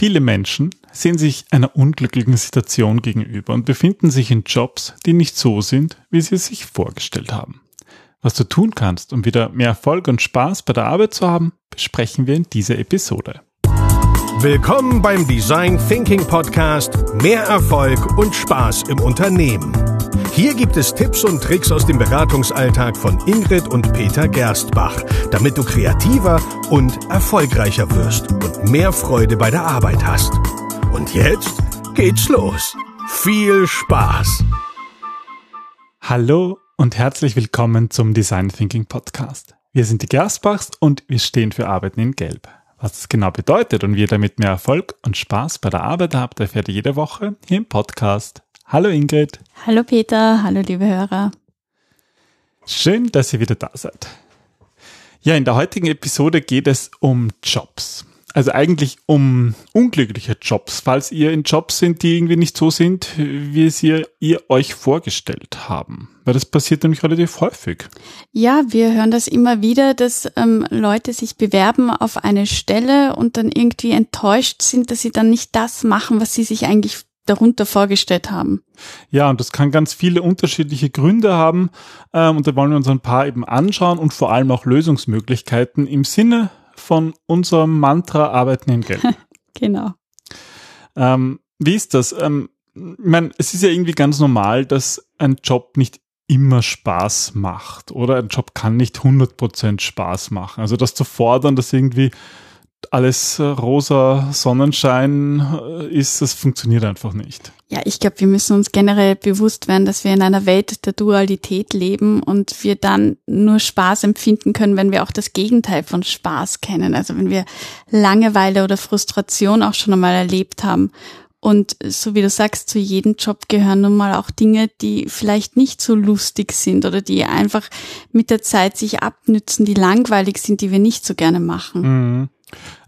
Viele Menschen sehen sich einer unglücklichen Situation gegenüber und befinden sich in Jobs, die nicht so sind, wie sie es sich vorgestellt haben. Was du tun kannst, um wieder mehr Erfolg und Spaß bei der Arbeit zu haben, besprechen wir in dieser Episode. Willkommen beim Design Thinking Podcast Mehr Erfolg und Spaß im Unternehmen. Hier gibt es Tipps und Tricks aus dem Beratungsalltag von Ingrid und Peter Gerstbach, damit du kreativer und erfolgreicher wirst und mehr Freude bei der Arbeit hast. Und jetzt geht's los. Viel Spaß! Hallo und herzlich willkommen zum Design Thinking Podcast. Wir sind die Gerstbachs und wir stehen für Arbeiten in Gelb. Was das genau bedeutet und wie ihr damit mehr Erfolg und Spaß bei der Arbeit habt, erfährt ihr jede Woche hier im Podcast. Hallo Ingrid. Hallo Peter, hallo liebe Hörer. Schön, dass ihr wieder da seid. Ja, in der heutigen Episode geht es um Jobs. Also eigentlich um unglückliche Jobs, falls ihr in Jobs sind, die irgendwie nicht so sind, wie es ihr, ihr euch vorgestellt haben. Weil das passiert nämlich relativ häufig. Ja, wir hören das immer wieder, dass ähm, Leute sich bewerben auf eine Stelle und dann irgendwie enttäuscht sind, dass sie dann nicht das machen, was sie sich eigentlich darunter vorgestellt haben. Ja, und das kann ganz viele unterschiedliche Gründe haben. Ähm, und da wollen wir uns ein paar eben anschauen und vor allem auch Lösungsmöglichkeiten im Sinne von unserem Mantra Arbeiten in Geld. genau. Ähm, wie ist das? Ähm, ich meine, es ist ja irgendwie ganz normal, dass ein Job nicht immer Spaß macht oder ein Job kann nicht 100% Spaß machen. Also das zu fordern, dass irgendwie alles äh, rosa Sonnenschein äh, ist, das funktioniert einfach nicht. Ja, ich glaube, wir müssen uns generell bewusst werden, dass wir in einer Welt der Dualität leben und wir dann nur Spaß empfinden können, wenn wir auch das Gegenteil von Spaß kennen. Also wenn wir Langeweile oder Frustration auch schon einmal erlebt haben. Und so wie du sagst, zu jedem Job gehören nun mal auch Dinge, die vielleicht nicht so lustig sind oder die einfach mit der Zeit sich abnützen, die langweilig sind, die wir nicht so gerne machen. Mhm.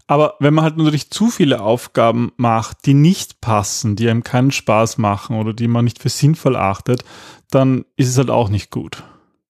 Aber wenn man halt natürlich zu viele Aufgaben macht, die nicht passen, die einem keinen Spaß machen oder die man nicht für sinnvoll achtet, dann ist es halt auch nicht gut.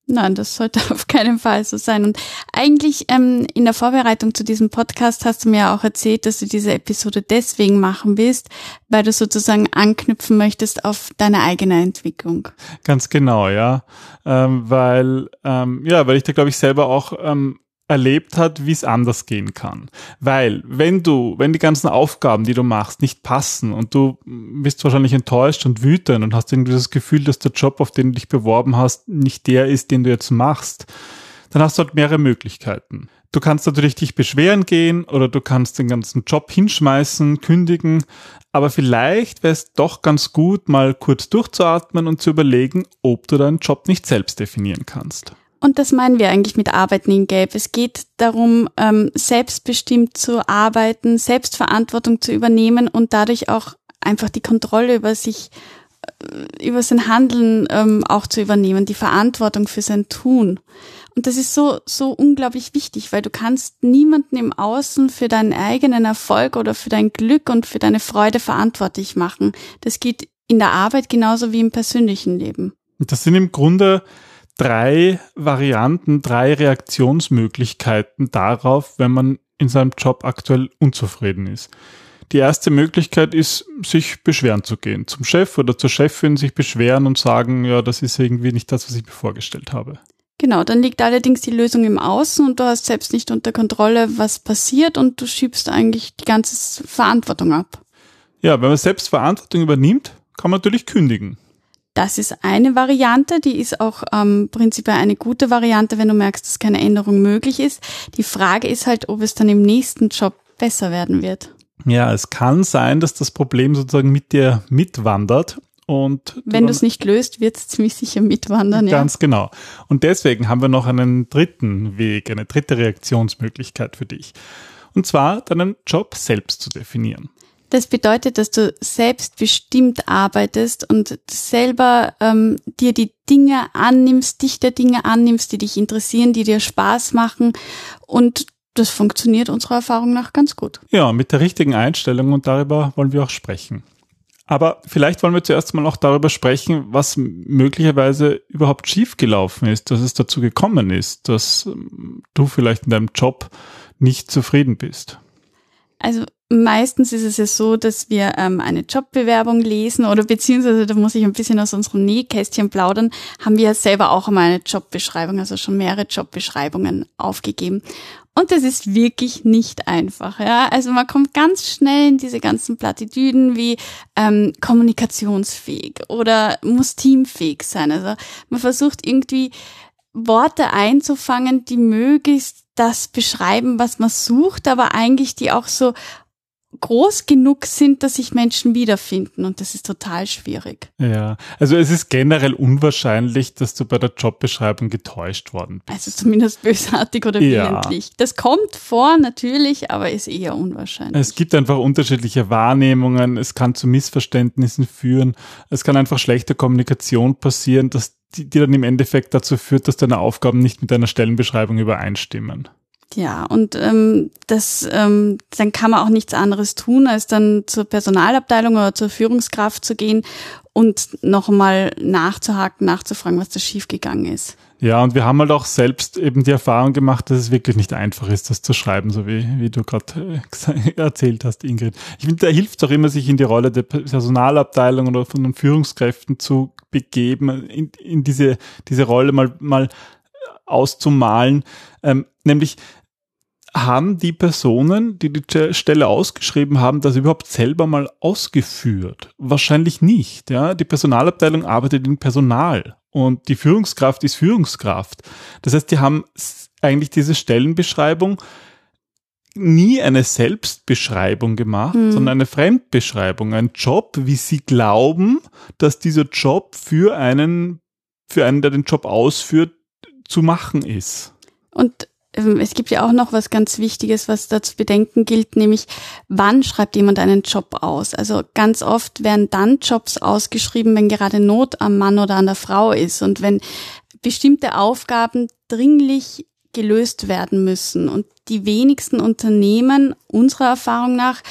Nein, das sollte auf keinen Fall so sein. Und eigentlich ähm, in der Vorbereitung zu diesem Podcast hast du mir auch erzählt, dass du diese Episode deswegen machen willst, weil du sozusagen anknüpfen möchtest auf deine eigene Entwicklung. Ganz genau, ja. Ähm, weil, ähm, ja, weil ich da glaube ich selber auch ähm, erlebt hat, wie es anders gehen kann. Weil, wenn du, wenn die ganzen Aufgaben, die du machst, nicht passen und du bist wahrscheinlich enttäuscht und wütend und hast irgendwie das Gefühl, dass der Job, auf den du dich beworben hast, nicht der ist, den du jetzt machst, dann hast du halt mehrere Möglichkeiten. Du kannst natürlich dich beschweren gehen oder du kannst den ganzen Job hinschmeißen, kündigen, aber vielleicht wäre es doch ganz gut, mal kurz durchzuatmen und zu überlegen, ob du deinen Job nicht selbst definieren kannst. Und das meinen wir eigentlich mit Arbeiten in Gelb. Es geht darum, ähm, selbstbestimmt zu arbeiten, Selbstverantwortung zu übernehmen und dadurch auch einfach die Kontrolle über sich, äh, über sein Handeln ähm, auch zu übernehmen, die Verantwortung für sein Tun. Und das ist so, so unglaublich wichtig, weil du kannst niemanden im Außen für deinen eigenen Erfolg oder für dein Glück und für deine Freude verantwortlich machen. Das geht in der Arbeit genauso wie im persönlichen Leben. Das sind im Grunde drei Varianten, drei Reaktionsmöglichkeiten darauf, wenn man in seinem Job aktuell unzufrieden ist. Die erste Möglichkeit ist, sich beschweren zu gehen. Zum Chef oder zur Chefin sich beschweren und sagen, ja, das ist irgendwie nicht das, was ich mir vorgestellt habe. Genau, dann liegt allerdings die Lösung im Außen und du hast selbst nicht unter Kontrolle, was passiert und du schiebst eigentlich die ganze Verantwortung ab. Ja, wenn man selbst Verantwortung übernimmt, kann man natürlich kündigen. Das ist eine Variante, die ist auch ähm, prinzipiell eine gute Variante, wenn du merkst, dass keine Änderung möglich ist. Die Frage ist halt, ob es dann im nächsten Job besser werden wird. Ja, es kann sein, dass das Problem sozusagen mit dir mitwandert. Und wenn du es nicht löst, wird es ziemlich sicher mitwandern. Ganz ja. genau. Und deswegen haben wir noch einen dritten Weg, eine dritte Reaktionsmöglichkeit für dich. Und zwar deinen Job selbst zu definieren. Das bedeutet, dass du selbstbestimmt arbeitest und selber ähm, dir die Dinge annimmst, dich der Dinge annimmst, die dich interessieren, die dir Spaß machen und das funktioniert unserer Erfahrung nach ganz gut. Ja, mit der richtigen Einstellung und darüber wollen wir auch sprechen. Aber vielleicht wollen wir zuerst mal auch darüber sprechen, was möglicherweise überhaupt schiefgelaufen ist, dass es dazu gekommen ist, dass ähm, du vielleicht in deinem Job nicht zufrieden bist. Also meistens ist es ja so, dass wir ähm, eine Jobbewerbung lesen oder beziehungsweise, da muss ich ein bisschen aus unserem Nähkästchen plaudern, haben wir ja selber auch einmal eine Jobbeschreibung, also schon mehrere Jobbeschreibungen aufgegeben. Und das ist wirklich nicht einfach. Ja? Also man kommt ganz schnell in diese ganzen Plattitüden wie ähm, kommunikationsfähig oder muss teamfähig sein. Also man versucht irgendwie Worte einzufangen, die möglichst das beschreiben, was man sucht, aber eigentlich die auch so groß genug sind, dass sich Menschen wiederfinden und das ist total schwierig. Ja, also es ist generell unwahrscheinlich, dass du bei der Jobbeschreibung getäuscht worden bist. Also zumindest bösartig oder willentlich. Ja. Das kommt vor natürlich, aber ist eher unwahrscheinlich. Es gibt einfach unterschiedliche Wahrnehmungen, es kann zu Missverständnissen führen, es kann einfach schlechte Kommunikation passieren, dass die, die dann im Endeffekt dazu führt, dass deine Aufgaben nicht mit deiner Stellenbeschreibung übereinstimmen. Ja, und ähm, das, ähm, dann kann man auch nichts anderes tun, als dann zur Personalabteilung oder zur Führungskraft zu gehen und nochmal nachzuhaken, nachzufragen, was da schiefgegangen ist. Ja, und wir haben halt auch selbst eben die Erfahrung gemacht, dass es wirklich nicht einfach ist, das zu schreiben, so wie, wie du gerade äh, erzählt hast, Ingrid. Ich finde, da hilft es auch immer, sich in die Rolle der Personalabteilung oder von den Führungskräften zu begeben, in, in diese, diese Rolle mal, mal auszumalen. Ähm, nämlich, haben die Personen, die die Stelle ausgeschrieben haben, das überhaupt selber mal ausgeführt? Wahrscheinlich nicht. Ja, die Personalabteilung arbeitet in Personal und die Führungskraft ist Führungskraft. Das heißt, die haben eigentlich diese Stellenbeschreibung nie eine Selbstbeschreibung gemacht, mhm. sondern eine Fremdbeschreibung, ein Job, wie sie glauben, dass dieser Job für einen, für einen, der den Job ausführt, zu machen ist. Und es gibt ja auch noch was ganz Wichtiges, was da zu bedenken gilt, nämlich wann schreibt jemand einen Job aus? Also ganz oft werden dann Jobs ausgeschrieben, wenn gerade Not am Mann oder an der Frau ist und wenn bestimmte Aufgaben dringlich gelöst werden müssen. Und die wenigsten Unternehmen unserer Erfahrung nach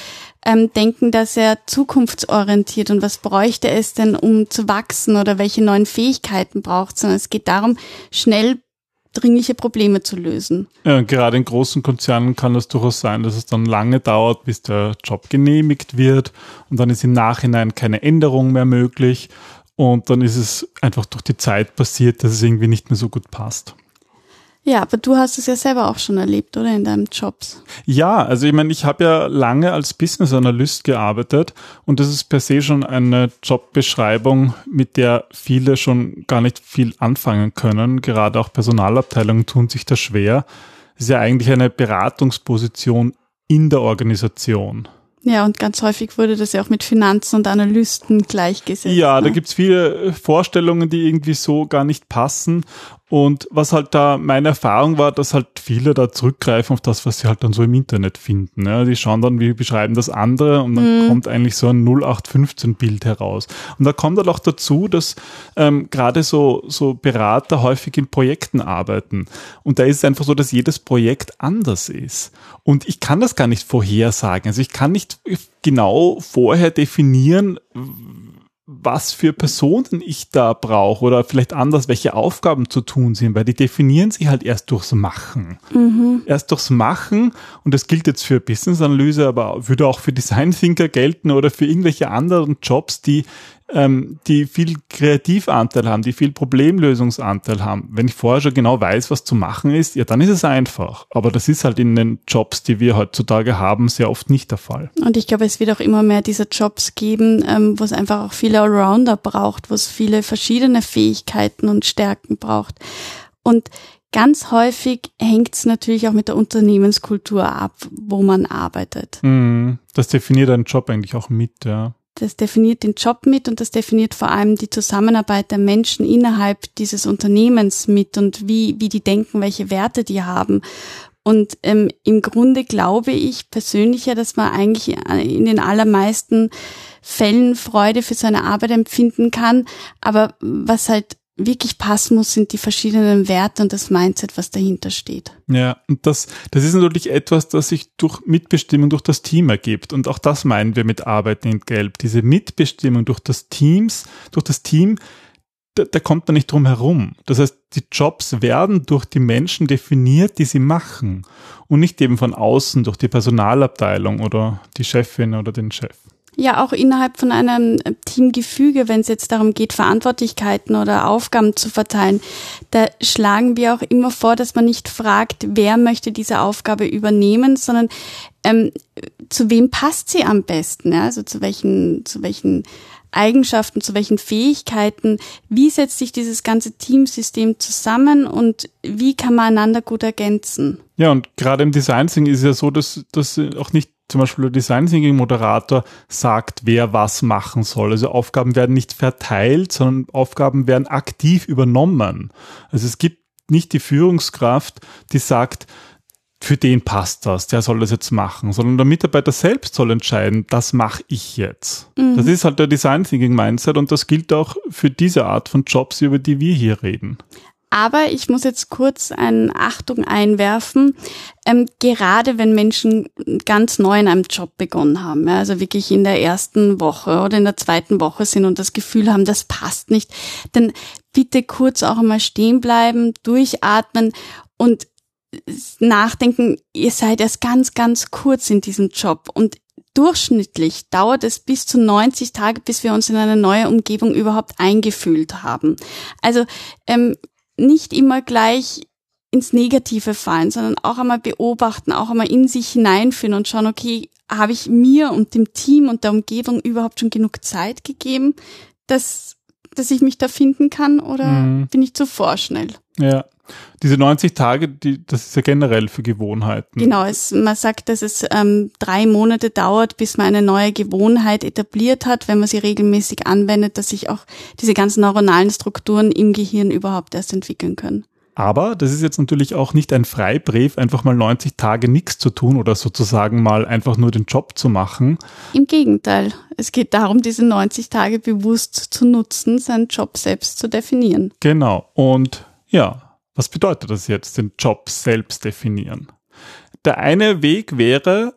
ähm, denken da sehr zukunftsorientiert und was bräuchte es denn, um zu wachsen oder welche neuen Fähigkeiten braucht, sondern es geht darum, schnell dringliche Probleme zu lösen. Ja, gerade in großen Konzernen kann es durchaus sein, dass es dann lange dauert, bis der Job genehmigt wird und dann ist im Nachhinein keine Änderung mehr möglich und dann ist es einfach durch die Zeit passiert, dass es irgendwie nicht mehr so gut passt. Ja, aber du hast es ja selber auch schon erlebt, oder in deinem Jobs? Ja, also ich meine, ich habe ja lange als Business Analyst gearbeitet und das ist per se schon eine Jobbeschreibung, mit der viele schon gar nicht viel anfangen können. Gerade auch Personalabteilungen tun sich da schwer. Es ist ja eigentlich eine Beratungsposition in der Organisation. Ja, und ganz häufig wurde das ja auch mit Finanzen und Analysten gleichgesetzt. Ja, ne? da gibt's viele Vorstellungen, die irgendwie so gar nicht passen. Und was halt da meine Erfahrung war, dass halt viele da zurückgreifen auf das, was sie halt dann so im Internet finden. Ja, die schauen dann, wie beschreiben das andere und dann mhm. kommt eigentlich so ein 0815-Bild heraus. Und da kommt dann auch dazu, dass ähm, gerade so, so Berater häufig in Projekten arbeiten. Und da ist es einfach so, dass jedes Projekt anders ist. Und ich kann das gar nicht vorhersagen. Also ich kann nicht genau vorher definieren, was für Personen ich da brauche oder vielleicht anders, welche Aufgaben zu tun sind, weil die definieren sich halt erst durchs Machen. Mhm. Erst durchs Machen und das gilt jetzt für Business Analyse, aber würde auch für Design Thinker gelten oder für irgendwelche anderen Jobs, die ähm, die viel Kreativanteil haben, die viel Problemlösungsanteil haben. Wenn ich vorher schon genau weiß, was zu machen ist, ja, dann ist es einfach. Aber das ist halt in den Jobs, die wir heutzutage haben, sehr oft nicht der Fall. Und ich glaube, es wird auch immer mehr diese Jobs geben, ähm, wo es einfach auch viele Allrounder braucht, wo es viele verschiedene Fähigkeiten und Stärken braucht. Und Ganz häufig hängt es natürlich auch mit der Unternehmenskultur ab, wo man arbeitet. Mhm. Das definiert einen Job eigentlich auch mit, ja das definiert den Job mit und das definiert vor allem die Zusammenarbeit der Menschen innerhalb dieses Unternehmens mit und wie, wie die denken, welche Werte die haben. Und ähm, im Grunde glaube ich persönlich ja, dass man eigentlich in den allermeisten Fällen Freude für seine Arbeit empfinden kann. Aber was halt wirklich passen muss, sind die verschiedenen Werte und das Mindset, was dahinter steht. Ja, und das, das ist natürlich etwas, das sich durch Mitbestimmung durch das Team ergibt. Und auch das meinen wir mit Arbeiten in Gelb. Diese Mitbestimmung durch das Teams, durch das Team da, da kommt man nicht drum herum. Das heißt, die Jobs werden durch die Menschen definiert, die sie machen und nicht eben von außen durch die Personalabteilung oder die Chefin oder den Chef. Ja, auch innerhalb von einem Teamgefüge, wenn es jetzt darum geht, Verantwortlichkeiten oder Aufgaben zu verteilen, da schlagen wir auch immer vor, dass man nicht fragt, wer möchte diese Aufgabe übernehmen, sondern ähm, zu wem passt sie am besten, ja? also zu welchen, zu welchen Eigenschaften, zu welchen Fähigkeiten, wie setzt sich dieses ganze Teamsystem zusammen und wie kann man einander gut ergänzen? Ja, und gerade im Design Thinking ist es ja so, dass, dass auch nicht zum Beispiel der Design Thinking Moderator sagt, wer was machen soll. Also Aufgaben werden nicht verteilt, sondern Aufgaben werden aktiv übernommen. Also es gibt nicht die Führungskraft, die sagt, für den passt das, der soll das jetzt machen, sondern der Mitarbeiter selbst soll entscheiden, das mache ich jetzt. Mhm. Das ist halt der Design Thinking Mindset und das gilt auch für diese Art von Jobs, über die wir hier reden. Aber ich muss jetzt kurz eine Achtung einwerfen. Ähm, gerade wenn Menschen ganz neu in einem Job begonnen haben, ja, also wirklich in der ersten Woche oder in der zweiten Woche sind und das Gefühl haben, das passt nicht, dann bitte kurz auch einmal stehen bleiben, durchatmen und nachdenken, ihr seid erst ganz, ganz kurz in diesem Job und durchschnittlich dauert es bis zu 90 Tage, bis wir uns in eine neue Umgebung überhaupt eingefühlt haben. Also ähm, nicht immer gleich ins Negative fallen, sondern auch einmal beobachten, auch einmal in sich hineinführen und schauen, okay, habe ich mir und dem Team und der Umgebung überhaupt schon genug Zeit gegeben, dass, dass ich mich da finden kann oder mhm. bin ich zu vorschnell? Ja, diese 90 Tage, die, das ist ja generell für Gewohnheiten. Genau, es, man sagt, dass es ähm, drei Monate dauert, bis man eine neue Gewohnheit etabliert hat, wenn man sie regelmäßig anwendet, dass sich auch diese ganzen neuronalen Strukturen im Gehirn überhaupt erst entwickeln können. Aber das ist jetzt natürlich auch nicht ein Freibrief, einfach mal 90 Tage nichts zu tun oder sozusagen mal einfach nur den Job zu machen. Im Gegenteil, es geht darum, diese 90 Tage bewusst zu nutzen, seinen Job selbst zu definieren. Genau. Und ja, was bedeutet das jetzt, den Job selbst definieren? Der eine Weg wäre,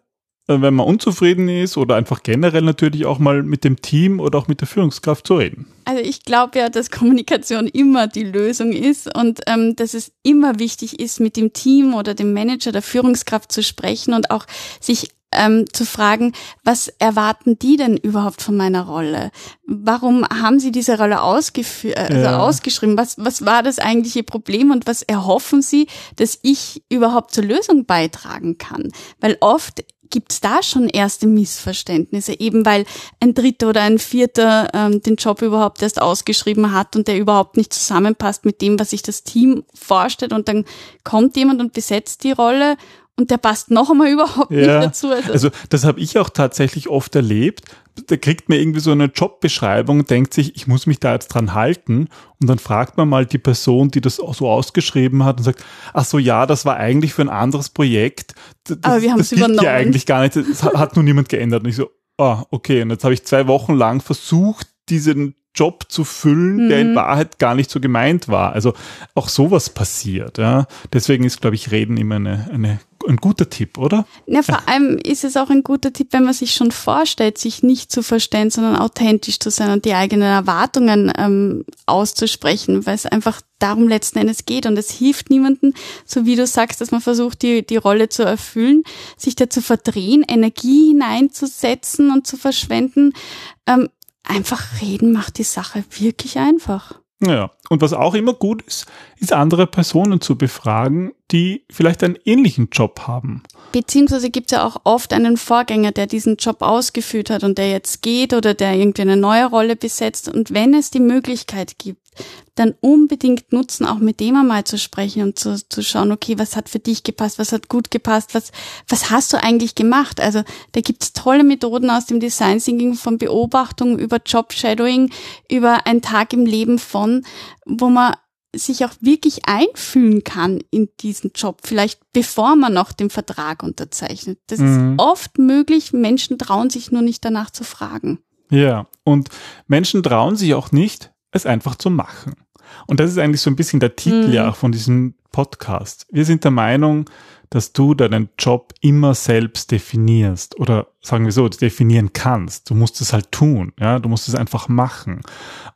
wenn man unzufrieden ist oder einfach generell natürlich auch mal mit dem Team oder auch mit der Führungskraft zu reden. Also ich glaube ja, dass Kommunikation immer die Lösung ist und ähm, dass es immer wichtig ist, mit dem Team oder dem Manager, der Führungskraft zu sprechen und auch sich ähm, zu fragen, was erwarten die denn überhaupt von meiner Rolle? Warum haben sie diese Rolle ausgeführt, also ja. ausgeschrieben? Was, was war das eigentliche Problem und was erhoffen sie, dass ich überhaupt zur Lösung beitragen kann? Weil oft gibt's da schon erste Missverständnisse, eben weil ein Dritter oder ein Vierter ähm, den Job überhaupt erst ausgeschrieben hat und der überhaupt nicht zusammenpasst mit dem, was sich das Team vorstellt und dann kommt jemand und besetzt die Rolle und der passt noch einmal überhaupt ja, nicht dazu. Also, also das habe ich auch tatsächlich oft erlebt. Da kriegt man irgendwie so eine Jobbeschreibung, denkt sich, ich muss mich da jetzt dran halten. Und dann fragt man mal die Person, die das so ausgeschrieben hat und sagt, ach so, ja, das war eigentlich für ein anderes Projekt. Das, Aber wir haben es übernommen. ja eigentlich gar nicht. Das hat nur niemand geändert. Und ich so, ah, okay. Und jetzt habe ich zwei Wochen lang versucht, diesen Job zu füllen, mhm. der in mhm. Wahrheit gar nicht so gemeint war. Also auch sowas passiert. Ja. Deswegen ist, glaube ich, Reden immer eine, eine, ein guter Tipp, oder? Ja, vor allem ist es auch ein guter Tipp, wenn man sich schon vorstellt, sich nicht zu verstehen, sondern authentisch zu sein und die eigenen Erwartungen ähm, auszusprechen, weil es einfach darum letzten Endes geht. Und es hilft niemandem, so wie du sagst, dass man versucht, die, die Rolle zu erfüllen, sich da zu verdrehen, Energie hineinzusetzen und zu verschwenden. Ähm, einfach reden macht die Sache wirklich einfach. Ja, und was auch immer gut ist, ist andere Personen zu befragen, die vielleicht einen ähnlichen Job haben. Beziehungsweise gibt es ja auch oft einen Vorgänger, der diesen Job ausgeführt hat und der jetzt geht oder der irgendwie eine neue Rolle besetzt. Und wenn es die Möglichkeit gibt, dann unbedingt nutzen, auch mit dem einmal zu sprechen und zu, zu schauen, okay, was hat für dich gepasst, was hat gut gepasst, was, was hast du eigentlich gemacht? Also da gibt's tolle Methoden aus dem Design Thinking von Beobachtung über Job Shadowing, über ein Tag im Leben von, wo man sich auch wirklich einfühlen kann in diesen Job, vielleicht bevor man noch den Vertrag unterzeichnet. Das mhm. ist oft möglich, Menschen trauen sich nur nicht danach zu fragen. Ja, und Menschen trauen sich auch nicht, es einfach zu machen. Und das ist eigentlich so ein bisschen der Titel mhm. ja auch von diesem Podcast. Wir sind der Meinung, dass du deinen Job immer selbst definierst oder sagen wir so, definieren kannst. Du musst es halt tun, ja, du musst es einfach machen.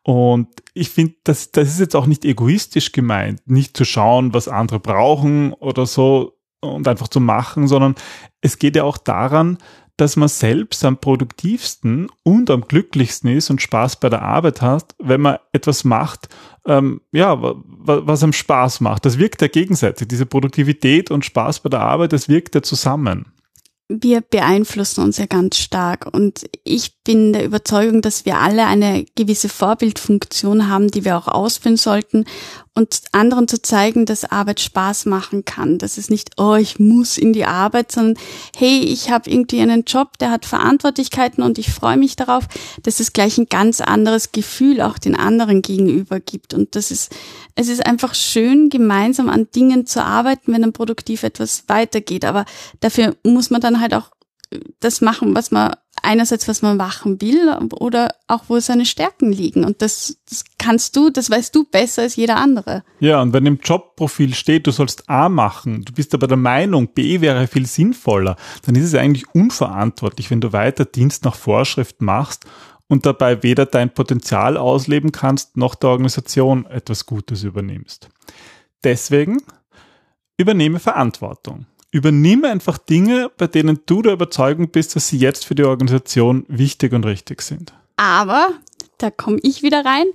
Und ich finde, das, das ist jetzt auch nicht egoistisch gemeint, nicht zu schauen, was andere brauchen oder so und einfach zu machen, sondern es geht ja auch daran, dass man selbst am produktivsten und am glücklichsten ist und Spaß bei der Arbeit hat, wenn man etwas macht, ähm, ja, was einem Spaß macht. Das wirkt ja gegenseitig. Diese Produktivität und Spaß bei der Arbeit, das wirkt ja zusammen wir beeinflussen uns ja ganz stark. Und ich bin der Überzeugung, dass wir alle eine gewisse Vorbildfunktion haben, die wir auch ausführen sollten und anderen zu zeigen, dass Arbeit Spaß machen kann. Dass es nicht, oh, ich muss in die Arbeit, sondern hey, ich habe irgendwie einen Job, der hat Verantwortlichkeiten und ich freue mich darauf, dass es gleich ein ganz anderes Gefühl auch den anderen gegenüber gibt. Und das ist, es ist einfach schön, gemeinsam an Dingen zu arbeiten, wenn dann produktiv etwas weitergeht. Aber dafür muss man dann halt auch das machen, was man einerseits, was man machen will oder auch wo seine Stärken liegen. Und das, das kannst du, das weißt du besser als jeder andere. Ja, und wenn im Jobprofil steht, du sollst A machen, du bist aber der Meinung, B wäre viel sinnvoller, dann ist es eigentlich unverantwortlich, wenn du weiter Dienst nach Vorschrift machst und dabei weder dein Potenzial ausleben kannst, noch der Organisation etwas Gutes übernimmst. Deswegen übernehme Verantwortung. Übernimm einfach Dinge, bei denen du der Überzeugung bist, dass sie jetzt für die Organisation wichtig und richtig sind. Aber da komme ich wieder rein.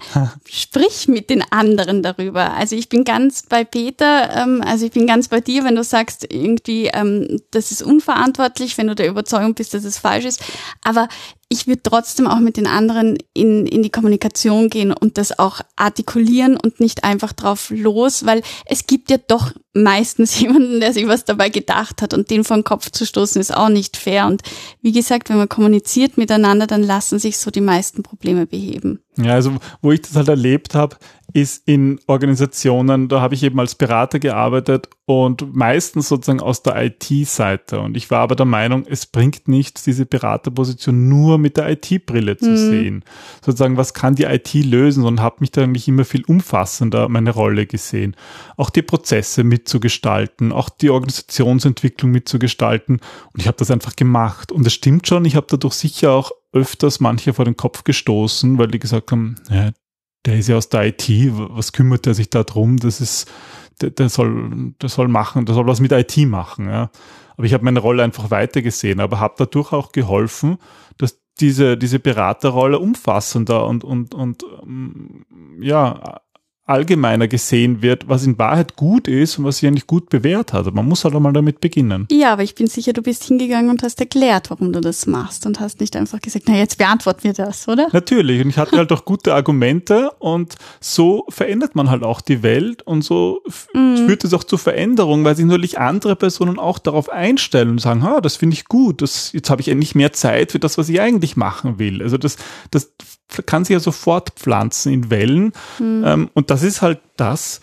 Sprich mit den anderen darüber. Also ich bin ganz bei Peter, ähm, also ich bin ganz bei dir, wenn du sagst, irgendwie, ähm, das ist unverantwortlich, wenn du der Überzeugung bist, dass es falsch ist. Aber ich würde trotzdem auch mit den anderen in, in die Kommunikation gehen und das auch artikulieren und nicht einfach drauf los, weil es gibt ja doch meistens jemanden, der sich was dabei gedacht hat und den vor den Kopf zu stoßen ist auch nicht fair. Und wie gesagt, wenn man kommuniziert miteinander, dann lassen sich so die meisten Probleme beheben. Ja, also wo ich das halt erlebt habe, ist in Organisationen, da habe ich eben als Berater gearbeitet und meistens sozusagen aus der IT-Seite. Und ich war aber der Meinung, es bringt nichts, diese Beraterposition nur mit der IT-Brille zu mhm. sehen. Sozusagen, was kann die IT lösen? Und habe mich da eigentlich immer viel umfassender meine Rolle gesehen. Auch die Prozesse mitzugestalten, auch die Organisationsentwicklung mitzugestalten. Und ich habe das einfach gemacht. Und es stimmt schon, ich habe dadurch sicher auch öfters manche vor den Kopf gestoßen, weil die gesagt haben, ja, der ist ja aus der IT, was kümmert er sich da drum? Das ist, der, der soll, der soll machen, der soll was mit IT machen. Ja. Aber ich habe meine Rolle einfach weitergesehen, aber habe dadurch auch geholfen, dass diese, diese Beraterrolle umfassender und, und, und ähm, ja, allgemeiner gesehen wird, was in Wahrheit gut ist und was sich eigentlich gut bewährt hat. Man muss halt einmal damit beginnen. Ja, aber ich bin sicher, du bist hingegangen und hast erklärt, warum du das machst und hast nicht einfach gesagt, na jetzt beantworten wir das, oder? Natürlich. Und ich hatte halt auch gute Argumente und so verändert man halt auch die Welt und so mm. führt es auch zu Veränderungen, weil sich natürlich andere Personen auch darauf einstellen und sagen, ha, das finde ich gut, das, jetzt habe ich endlich mehr Zeit für das, was ich eigentlich machen will. Also das, das kann sich ja sofort pflanzen in Wellen. Mhm. Ähm, und das ist halt das,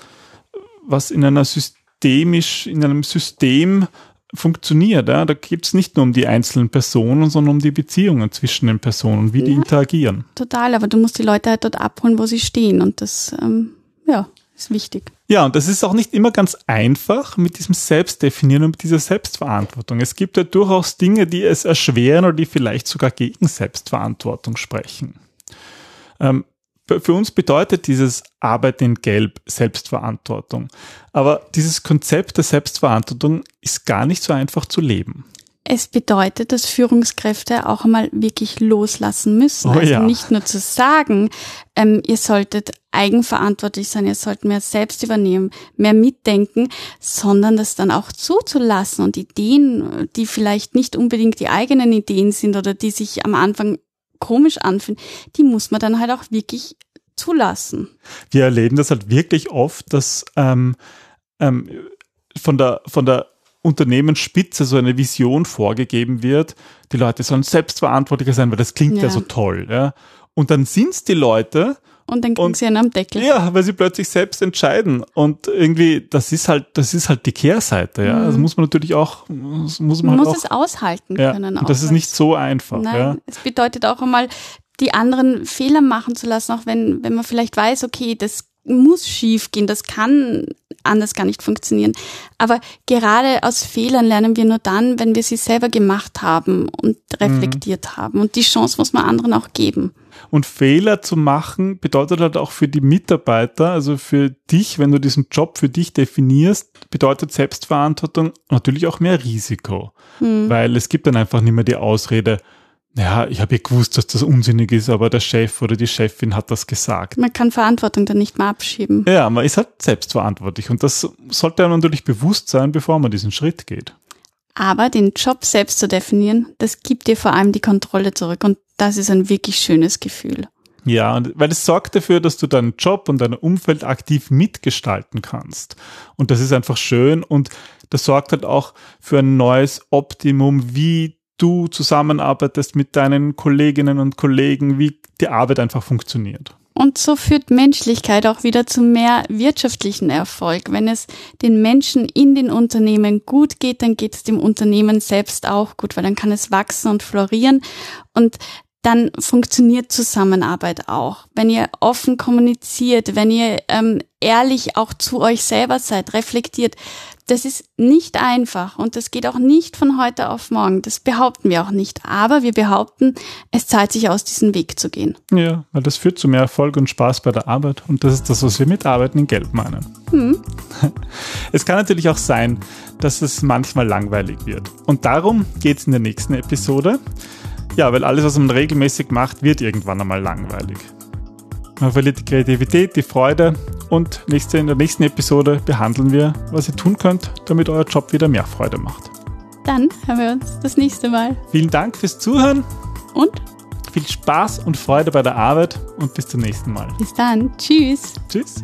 was in einer systemisch, in einem System funktioniert. Ja? Da geht es nicht nur um die einzelnen Personen, sondern um die Beziehungen zwischen den Personen, wie ja, die interagieren. Total, aber du musst die Leute halt dort abholen, wo sie stehen. Und das, ähm, ja, ist wichtig. Ja, und das ist auch nicht immer ganz einfach mit diesem Selbstdefinieren und mit dieser Selbstverantwortung. Es gibt ja durchaus Dinge, die es erschweren oder die vielleicht sogar gegen Selbstverantwortung sprechen. Ähm, für uns bedeutet dieses Arbeit in Gelb Selbstverantwortung. Aber dieses Konzept der Selbstverantwortung ist gar nicht so einfach zu leben. Es bedeutet, dass Führungskräfte auch einmal wirklich loslassen müssen. Oh, also ja. nicht nur zu sagen, ähm, ihr solltet eigenverantwortlich sein, ihr sollt mehr selbst übernehmen, mehr mitdenken, sondern das dann auch zuzulassen und Ideen, die vielleicht nicht unbedingt die eigenen Ideen sind oder die sich am Anfang komisch anfühlen, die muss man dann halt auch wirklich zulassen. Wir erleben das halt wirklich oft, dass ähm, ähm, von der von der Unternehmensspitze so eine Vision vorgegeben wird. Die Leute sollen selbstverantwortlicher sein, weil das klingt ja, ja so toll. Ja? Und dann sind es die Leute, und dann kriegen sie einen am Deckel. Ja, weil sie plötzlich selbst entscheiden. Und irgendwie, das ist halt, das ist halt die Kehrseite, ja. Mhm. Also muss man natürlich auch, muss man, man halt muss auch, es aushalten ja, können. Und das ist nicht so einfach. Nein, ja. es bedeutet auch einmal, die anderen Fehler machen zu lassen, auch wenn, wenn man vielleicht weiß, okay, das muss schief gehen, das kann anders gar nicht funktionieren. Aber gerade aus Fehlern lernen wir nur dann, wenn wir sie selber gemacht haben und reflektiert mhm. haben. Und die Chance muss man anderen auch geben. Und Fehler zu machen bedeutet halt auch für die Mitarbeiter, also für dich, wenn du diesen Job für dich definierst, bedeutet Selbstverantwortung natürlich auch mehr Risiko. Mhm. Weil es gibt dann einfach nicht mehr die Ausrede, ja, ich habe ja gewusst, dass das unsinnig ist, aber der Chef oder die Chefin hat das gesagt. Man kann Verantwortung dann nicht mehr abschieben. Ja, man ist halt selbstverantwortlich und das sollte einem natürlich bewusst sein, bevor man diesen Schritt geht. Aber den Job selbst zu definieren, das gibt dir vor allem die Kontrolle zurück und das ist ein wirklich schönes Gefühl. Ja, weil es sorgt dafür, dass du deinen Job und dein Umfeld aktiv mitgestalten kannst. Und das ist einfach schön und das sorgt halt auch für ein neues Optimum, wie du zusammenarbeitest mit deinen Kolleginnen und Kollegen, wie die Arbeit einfach funktioniert. Und so führt Menschlichkeit auch wieder zu mehr wirtschaftlichen Erfolg. Wenn es den Menschen in den Unternehmen gut geht, dann geht es dem Unternehmen selbst auch gut, weil dann kann es wachsen und florieren. Und dann funktioniert Zusammenarbeit auch. Wenn ihr offen kommuniziert, wenn ihr ähm, ehrlich auch zu euch selber seid, reflektiert, das ist nicht einfach und das geht auch nicht von heute auf morgen. Das behaupten wir auch nicht. Aber wir behaupten, es zahlt sich aus, diesen Weg zu gehen. Ja, weil das führt zu mehr Erfolg und Spaß bei der Arbeit und das ist das, was wir mit Arbeiten in Geld meinen. Hm. Es kann natürlich auch sein, dass es manchmal langweilig wird. Und darum geht es in der nächsten Episode. Ja, weil alles, was man regelmäßig macht, wird irgendwann einmal langweilig. Man verliert die Kreativität, die Freude und nächste, in der nächsten Episode behandeln wir, was ihr tun könnt, damit euer Job wieder mehr Freude macht. Dann hören wir uns das nächste Mal. Vielen Dank fürs Zuhören. Und? Viel Spaß und Freude bei der Arbeit und bis zum nächsten Mal. Bis dann. Tschüss. Tschüss.